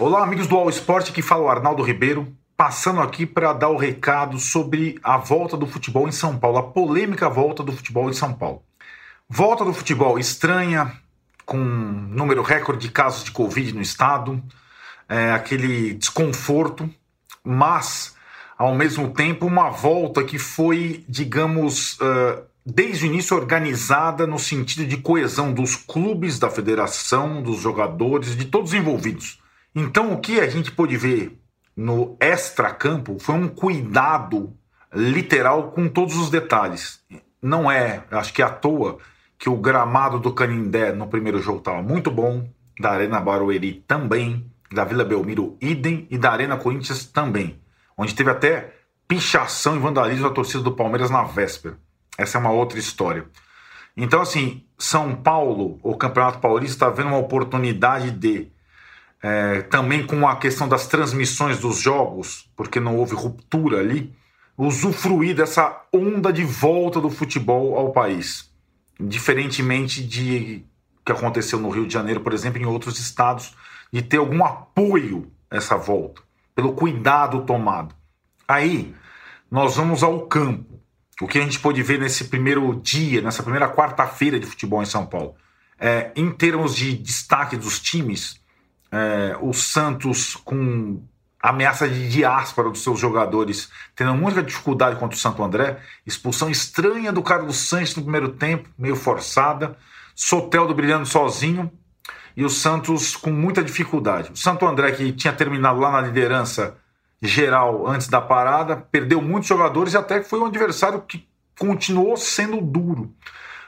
Olá, amigos do All Sport, que fala o Arnaldo Ribeiro, passando aqui para dar o recado sobre a volta do futebol em São Paulo, a polêmica volta do futebol em São Paulo. Volta do futebol estranha, com número recorde de casos de Covid no estado, é, aquele desconforto, mas ao mesmo tempo uma volta que foi, digamos, uh, desde o início organizada no sentido de coesão dos clubes, da federação, dos jogadores, de todos envolvidos. Então, o que a gente pôde ver no extra-campo foi um cuidado literal com todos os detalhes. Não é, acho que é à toa, que o gramado do Canindé no primeiro jogo estava muito bom, da Arena Barueri também, da Vila Belmiro idem e da Arena Corinthians também, onde teve até pichação e vandalismo da torcida do Palmeiras na véspera. Essa é uma outra história. Então, assim, São Paulo, o Campeonato Paulista, está vendo uma oportunidade de é, também com a questão das transmissões dos jogos, porque não houve ruptura ali, usufruir dessa onda de volta do futebol ao país. Diferentemente de que aconteceu no Rio de Janeiro, por exemplo, em outros estados, de ter algum apoio essa volta, pelo cuidado tomado. Aí nós vamos ao campo. O que a gente pôde ver nesse primeiro dia, nessa primeira quarta-feira de futebol em São Paulo. É, em termos de destaque dos times, é, o Santos com ameaça de diáspora dos seus jogadores, tendo muita dificuldade contra o Santo André, expulsão estranha do Carlos Sanches no primeiro tempo, meio forçada, Soteldo brilhando sozinho e o Santos com muita dificuldade. O Santo André, que tinha terminado lá na liderança geral antes da parada, perdeu muitos jogadores e até foi um adversário que continuou sendo duro.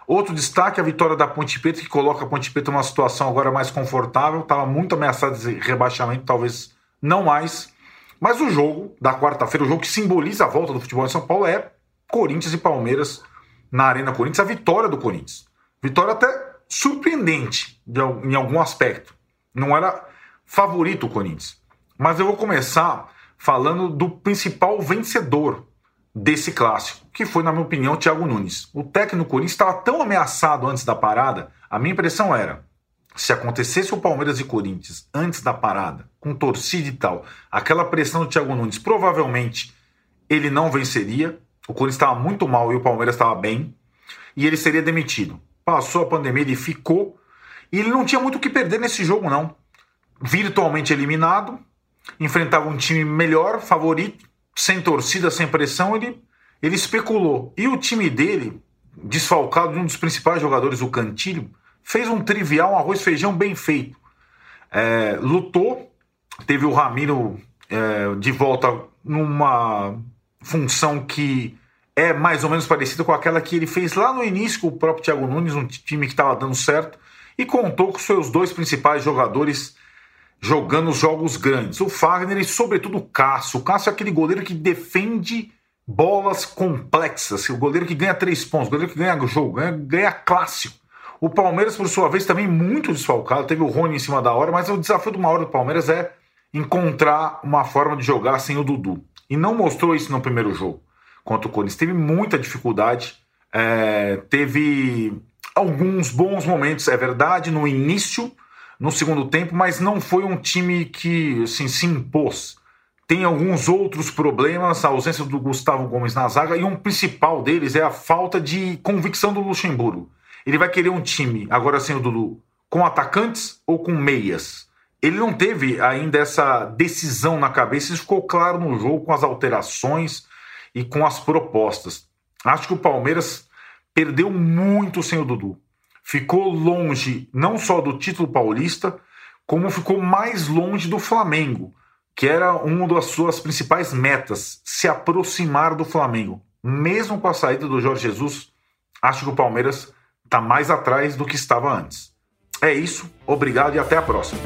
Outro destaque, a vitória da Ponte Preta, que coloca a Ponte Preta numa situação agora mais confortável. Estava muito ameaçado de rebaixamento, talvez não mais. Mas o jogo da quarta-feira, o jogo que simboliza a volta do futebol em São Paulo, é Corinthians e Palmeiras na Arena Corinthians, a vitória do Corinthians. Vitória até surpreendente em algum aspecto. Não era favorito o Corinthians. Mas eu vou começar falando do principal vencedor desse clássico, que foi, na minha opinião, Thiago Nunes. O técnico Corinthians estava tão ameaçado antes da parada, a minha impressão era, se acontecesse o Palmeiras e Corinthians antes da parada, com torcida e tal, aquela pressão do Thiago Nunes, provavelmente ele não venceria, o Corinthians estava muito mal e o Palmeiras estava bem, e ele seria demitido. Passou a pandemia, ele ficou, e ele não tinha muito o que perder nesse jogo, não. Virtualmente eliminado, enfrentava um time melhor, favorito, sem torcida, sem pressão, ele, ele especulou. E o time dele, desfalcado de um dos principais jogadores, o Cantilho, fez um trivial um arroz feijão bem feito. É, lutou, teve o Ramiro é, de volta numa função que é mais ou menos parecida com aquela que ele fez lá no início com o próprio Thiago Nunes, um time que estava dando certo, e contou com seus dois principais jogadores jogando os jogos grandes. O Fagner e, sobretudo, o Cássio. O Cássio é aquele goleiro que defende bolas complexas. O goleiro que ganha três pontos, o goleiro que ganha jogo, ganha, ganha clássico. O Palmeiras, por sua vez, também muito desfalcado. Teve o Rony em cima da hora, mas o desafio do maior do Palmeiras é encontrar uma forma de jogar sem o Dudu. E não mostrou isso no primeiro jogo contra o Corinthians. Teve muita dificuldade. É, teve alguns bons momentos, é verdade, no início no segundo tempo, mas não foi um time que assim, se impôs. Tem alguns outros problemas, a ausência do Gustavo Gomes na zaga, e um principal deles é a falta de convicção do Luxemburgo. Ele vai querer um time, agora sem o Dudu, com atacantes ou com meias. Ele não teve ainda essa decisão na cabeça, isso ficou claro no jogo com as alterações e com as propostas. Acho que o Palmeiras perdeu muito sem o Dudu ficou longe não só do título paulista, como ficou mais longe do Flamengo, que era uma das suas principais metas, se aproximar do Flamengo. Mesmo com a saída do Jorge Jesus, acho que o Palmeiras está mais atrás do que estava antes. É isso, obrigado e até a próxima.